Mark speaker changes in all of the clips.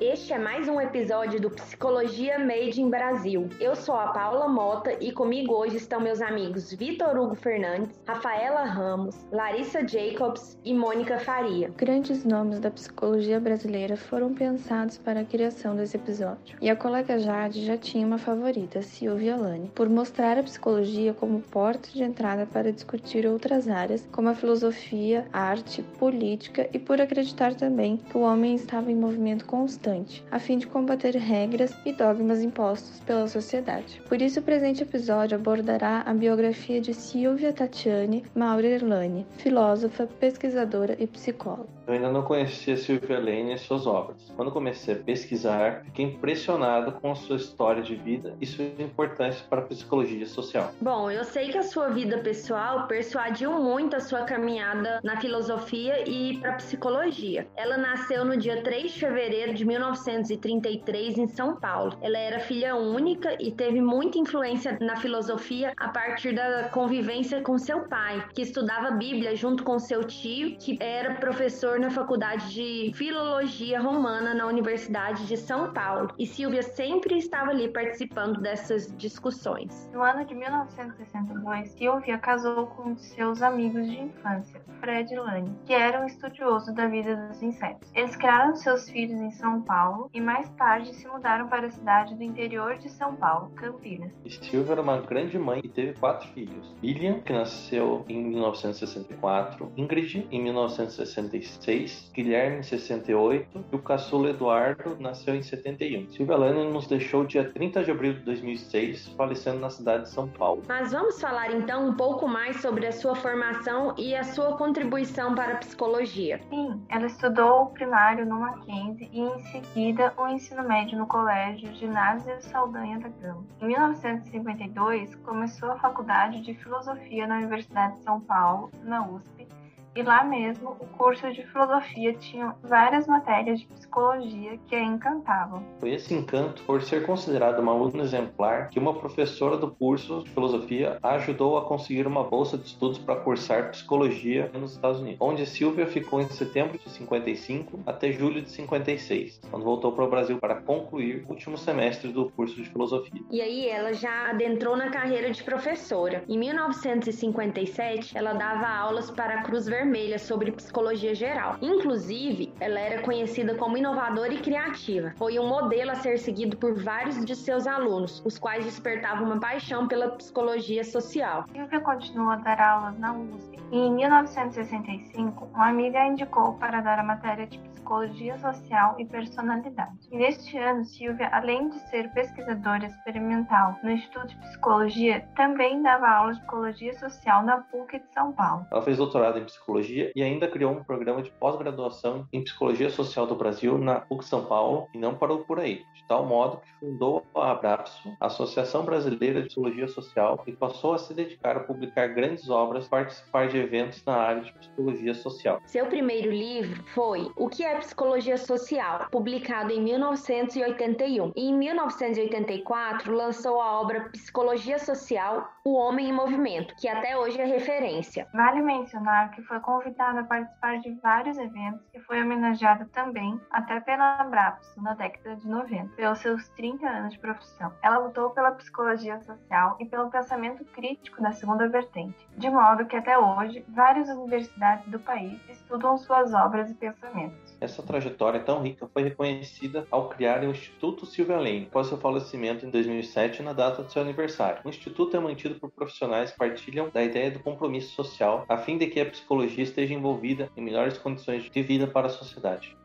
Speaker 1: Este é mais um episódio do Psicologia Made in Brasil. Eu sou a Paula Mota e comigo hoje estão meus amigos Vitor Hugo Fernandes, Rafaela Ramos, Larissa Jacobs e Mônica Faria.
Speaker 2: Grandes nomes da psicologia brasileira foram pensados para a criação desse episódio. E a colega Jade já tinha uma favorita, Silvia Lani, por mostrar a psicologia como porta de entrada para discutir outras áreas, como a filosofia, arte, política e por acreditar também que o homem estava em movimento constante, a fim de combater regras e dogmas impostos pela sociedade. Por isso, o presente episódio abordará a biografia de Silvia Tatiane Maurer Lani, filósofa, pesquisadora e psicóloga.
Speaker 3: Eu ainda não conhecia Silvia Lane e suas obras. Quando comecei a pesquisar, fiquei impressionado com a sua história de vida e sua importância para a psicologia social.
Speaker 1: Bom, eu sei que a sua vida pessoal persuadiu muito a sua caminhada na filosofia e para a psicologia. Ela nasceu no dia 3 de fevereiro de 1933 em São Paulo. Ela era filha única e teve muita influência na filosofia a partir da convivência com seu pai, que estudava Bíblia junto com seu tio, que era professor na Faculdade de Filologia Romana na Universidade de São Paulo. E Silvia sempre estava ali participando dessas discussões.
Speaker 4: No ano de 1962, Silvia casou com seus amigos de infância, Fred Lane, que era um estudioso da vida dos insetos. Eles criaram seus filhos em São Paulo e mais tarde se mudaram para a cidade do interior de São Paulo, Campinas.
Speaker 3: Silvia era uma grande mãe e teve quatro filhos. William, que nasceu em 1964, Ingrid, em 1966, 66, Guilherme em 68 e o caçula Eduardo nasceu em 71. Silvia Lane nos deixou dia 30 de abril de 2006, falecendo na cidade de São Paulo.
Speaker 1: Mas vamos falar então um pouco mais sobre a sua formação e a sua contribuição para a psicologia.
Speaker 4: Sim, ela estudou o primário no Mackenzie e em seguida o ensino médio no colégio Ginásio Saldanha da Gama. Em 1952, começou a faculdade de filosofia na Universidade de São Paulo, na USP, e lá mesmo, o curso de filosofia tinha várias matérias de psicologia que a encantavam.
Speaker 3: Foi esse encanto por ser considerada uma aluna exemplar que uma professora do curso de filosofia a ajudou a conseguir uma bolsa de estudos para cursar psicologia nos Estados Unidos, onde Silvia ficou em setembro de 55 até julho de 56, quando voltou para o Brasil para concluir o último semestre do curso de filosofia.
Speaker 1: E aí ela já adentrou na carreira de professora. Em 1957, ela dava aulas para a Cruz Vermelha Vermelha sobre psicologia geral. Inclusive, ela era conhecida como inovadora e criativa. Foi um modelo a ser seguido por vários de seus alunos, os quais despertavam uma paixão pela psicologia social.
Speaker 4: Silvia continuou a dar aulas na USP e em 1965, uma amiga a indicou para dar a matéria de psicologia social e personalidade. E neste ano, Silvia, além de ser pesquisadora experimental no Instituto de Psicologia, também dava aulas de psicologia social na PUC de São Paulo.
Speaker 3: Ela fez doutorado em psicologia Psicologia e ainda criou um programa de pós-graduação em Psicologia Social do Brasil na PUC São Paulo e não parou por aí, de tal modo que fundou a Abrapso, Associação Brasileira de Psicologia Social, e passou a se dedicar a publicar grandes obras e participar de eventos na área de psicologia social.
Speaker 1: Seu primeiro livro foi O que é Psicologia Social, publicado em 1981. E em 1984 lançou a obra Psicologia Social, O Homem em Movimento, que até hoje é referência.
Speaker 4: Vale mencionar que foi convidada a participar de vários eventos e foi homenageada também, até pela Abrapso, na década de 90, pelos seus 30 anos de profissão. Ela lutou pela psicologia social e pelo pensamento crítico da segunda vertente, de modo que até hoje várias universidades do país estudam suas obras e pensamentos.
Speaker 3: Essa trajetória tão rica foi reconhecida ao criar o Instituto Silvia Lane, após seu falecimento em 2007 na data do seu aniversário. O instituto é mantido por profissionais que partilham da ideia do compromisso social, a fim de que a psicologia esteja envolvida em melhores condições de vida para a sociedade.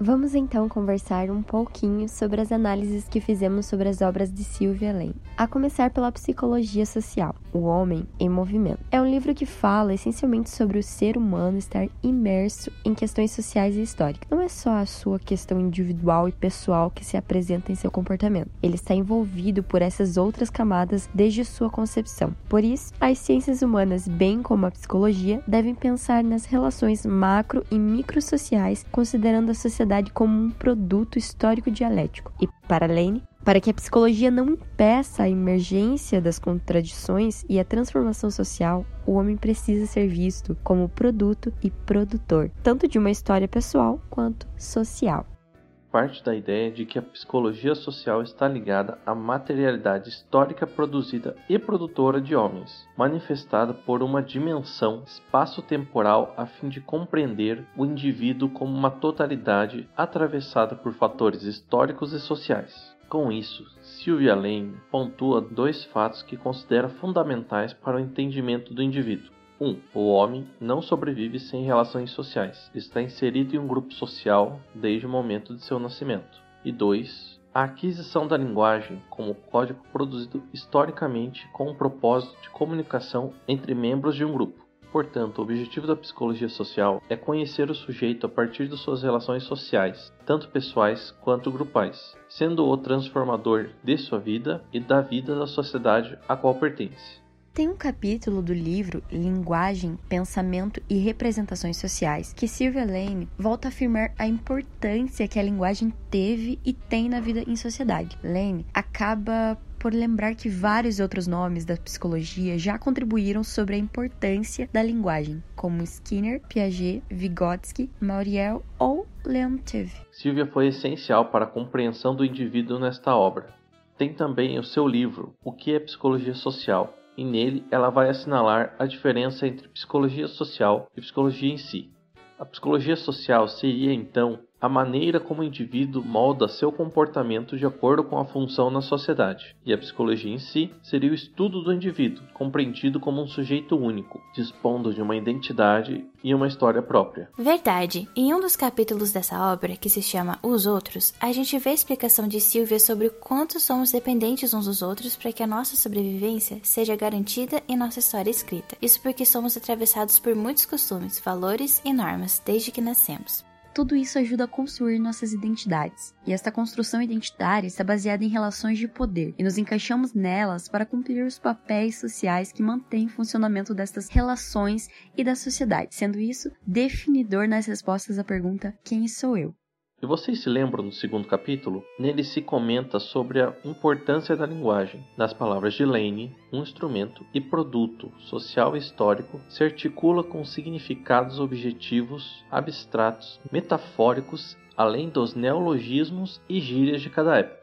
Speaker 5: Vamos então conversar um pouquinho sobre as análises que fizemos sobre as obras de Sylvia Lane. A começar pela Psicologia Social, O Homem em Movimento. É um livro que fala essencialmente sobre o ser humano estar imerso em questões sociais e históricas. Não é só a sua questão individual e pessoal que se apresenta em seu comportamento. Ele está envolvido por essas outras camadas desde sua concepção. Por isso, as ciências humanas, bem como a psicologia, devem pensar nas relações macro e microsociais, considerando a sociedade sociedade como um produto histórico dialético. E, para Lane, para que a psicologia não impeça a emergência das contradições e a transformação social, o homem precisa ser visto como produto e produtor, tanto de uma história pessoal quanto social.
Speaker 3: Parte da ideia de que a psicologia social está ligada à materialidade histórica produzida e produtora de homens, manifestada por uma dimensão espaço-temporal a fim de compreender o indivíduo como uma totalidade atravessada por fatores históricos e sociais. Com isso, Sylvia Lane pontua dois fatos que considera fundamentais para o entendimento do indivíduo. 1. Um, o homem não sobrevive sem relações sociais. Está inserido em um grupo social desde o momento de seu nascimento. E 2. A aquisição da linguagem como código produzido historicamente com o propósito de comunicação entre membros de um grupo. Portanto, o objetivo da psicologia social é conhecer o sujeito a partir de suas relações sociais, tanto pessoais quanto grupais, sendo o transformador de sua vida e da vida da sociedade a qual pertence.
Speaker 5: Tem um capítulo do livro Linguagem, Pensamento e Representações Sociais que Sylvia Lane volta a afirmar a importância que a linguagem teve e tem na vida em sociedade. Lane acaba por lembrar que vários outros nomes da psicologia já contribuíram sobre a importância da linguagem, como Skinner, Piaget, Vygotsky, Mauriel ou Leontiev.
Speaker 3: Sylvia foi essencial para a compreensão do indivíduo nesta obra. Tem também o seu livro O que é Psicologia Social, e nele ela vai assinalar a diferença entre psicologia social e psicologia em si. A psicologia social seria então a maneira como o indivíduo molda seu comportamento de acordo com a função na sociedade, e a psicologia em si seria o estudo do indivíduo, compreendido como um sujeito único, dispondo de uma identidade e uma história própria.
Speaker 6: Verdade. Em um dos capítulos dessa obra, que se chama Os Outros, a gente vê a explicação de Silvia sobre o quanto somos dependentes uns dos outros para que a nossa sobrevivência seja garantida em nossa história escrita. Isso porque somos atravessados por muitos costumes, valores e normas desde que nascemos.
Speaker 5: Tudo isso ajuda a construir nossas identidades. E esta construção identitária está baseada em relações de poder, e nos encaixamos nelas para cumprir os papéis sociais que mantêm o funcionamento destas relações e da sociedade, sendo isso definidor nas respostas à pergunta: quem sou eu?
Speaker 3: E vocês se lembram do segundo capítulo? Nele se comenta sobre a importância da linguagem. Nas palavras de Lane, um instrumento e produto social e histórico se articula com significados objetivos, abstratos, metafóricos, além dos neologismos e gírias de cada época.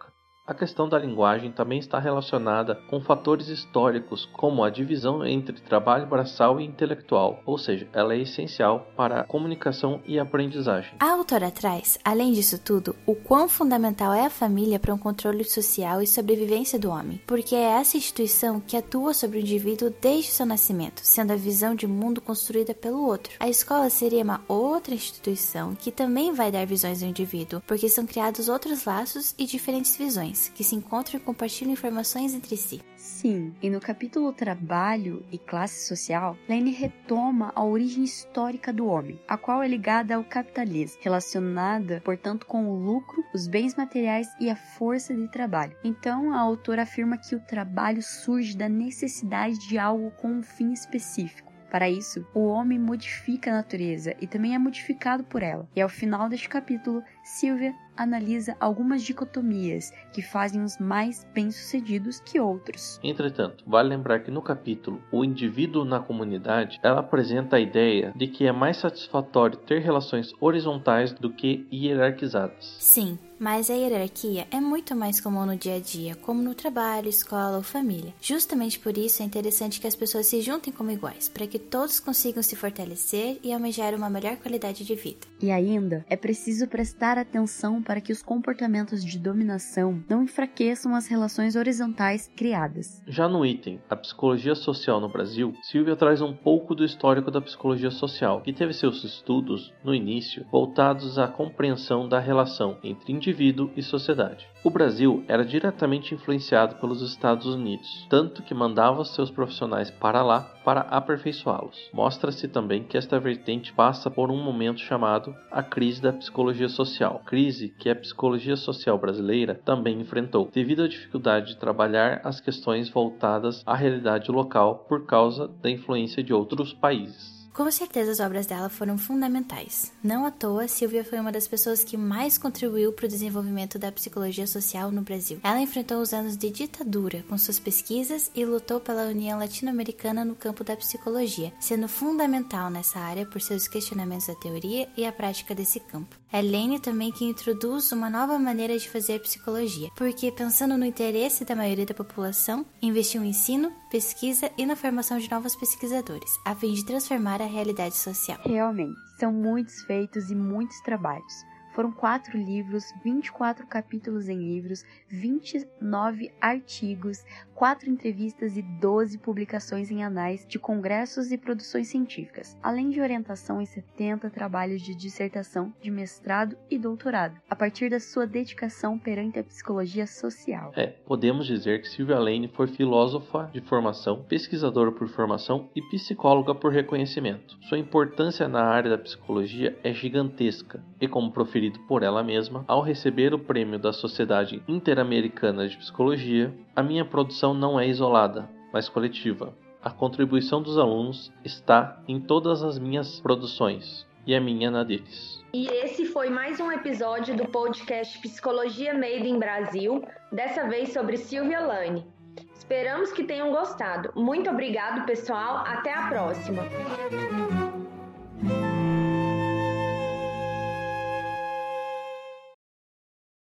Speaker 3: A questão da linguagem também está relacionada com fatores históricos, como a divisão entre trabalho braçal e intelectual, ou seja, ela é essencial para a comunicação e aprendizagem.
Speaker 6: A autora traz, além disso tudo, o quão fundamental é a família para um controle social e sobrevivência do homem, porque é essa instituição que atua sobre o indivíduo desde seu nascimento, sendo a visão de mundo construída pelo outro. A escola seria uma outra instituição que também vai dar visões ao indivíduo, porque são criados outros laços e diferentes visões que se encontram e compartilham informações entre si.
Speaker 5: Sim, e no capítulo Trabalho e Classe Social, Lane retoma a origem histórica do homem, a qual é ligada ao capitalismo, relacionada, portanto, com o lucro, os bens materiais e a força de trabalho. Então, a autora afirma que o trabalho surge da necessidade de algo com um fim específico. Para isso, o homem modifica a natureza e também é modificado por ela. E ao final deste capítulo, Silvia analisa algumas dicotomias que fazem os mais bem-sucedidos que outros.
Speaker 3: Entretanto, vale lembrar que no capítulo O indivíduo na comunidade, ela apresenta a ideia de que é mais satisfatório ter relações horizontais do que hierarquizadas.
Speaker 6: Sim, mas a hierarquia é muito mais comum no dia a dia, como no trabalho, escola ou família. Justamente por isso é interessante que as pessoas se juntem como iguais, para que todos consigam se fortalecer e almejar uma melhor qualidade de vida.
Speaker 5: E ainda, é preciso prestar atenção para que os comportamentos de dominação não enfraqueçam as relações horizontais criadas.
Speaker 3: Já no item A Psicologia Social no Brasil, Silvia traz um pouco do histórico da psicologia social, que teve seus estudos, no início, voltados à compreensão da relação entre indivíduo e sociedade. O Brasil era diretamente influenciado pelos Estados Unidos, tanto que mandava seus profissionais para lá para aperfeiçoá-los. Mostra-se também que esta vertente passa por um momento chamado a crise da psicologia social, crise que a psicologia social brasileira também enfrentou, devido à dificuldade de trabalhar as questões voltadas à realidade local por causa da influência de outros países.
Speaker 6: Com certeza as obras dela foram fundamentais. Não à toa, Silvia foi uma das pessoas que mais contribuiu para o desenvolvimento da psicologia social no Brasil. Ela enfrentou os anos de ditadura com suas pesquisas e lutou pela União Latino-Americana no campo da psicologia, sendo fundamental nessa área por seus questionamentos da teoria e a prática desse campo. É Lane também que introduz uma nova maneira de fazer psicologia, porque pensando no interesse da maioria da população, investiu em ensino, pesquisa e na formação de novos pesquisadores, a fim de transformar a realidade social.
Speaker 5: Realmente, são muitos feitos e muitos trabalhos. Foram quatro livros, 24 capítulos em livros, 29 artigos, quatro entrevistas e 12 publicações em anais de congressos e produções científicas, além de orientação em 70 trabalhos de dissertação, de mestrado e doutorado, a partir da sua dedicação perante a psicologia social.
Speaker 3: É, podemos dizer que Sylvia Lane foi filósofa de formação, pesquisadora por formação e psicóloga por reconhecimento. Sua importância na área da psicologia é gigantesca e, como proferido por ela mesma, ao receber o prêmio da Sociedade Interamericana de Psicologia, a minha produção não é isolada, mas coletiva. A contribuição dos alunos está em todas as minhas produções e a minha na deles.
Speaker 1: E esse foi mais um episódio do podcast Psicologia Made in Brasil, dessa vez sobre Silvia Lane. Esperamos que tenham gostado. Muito obrigado, pessoal. Até a próxima.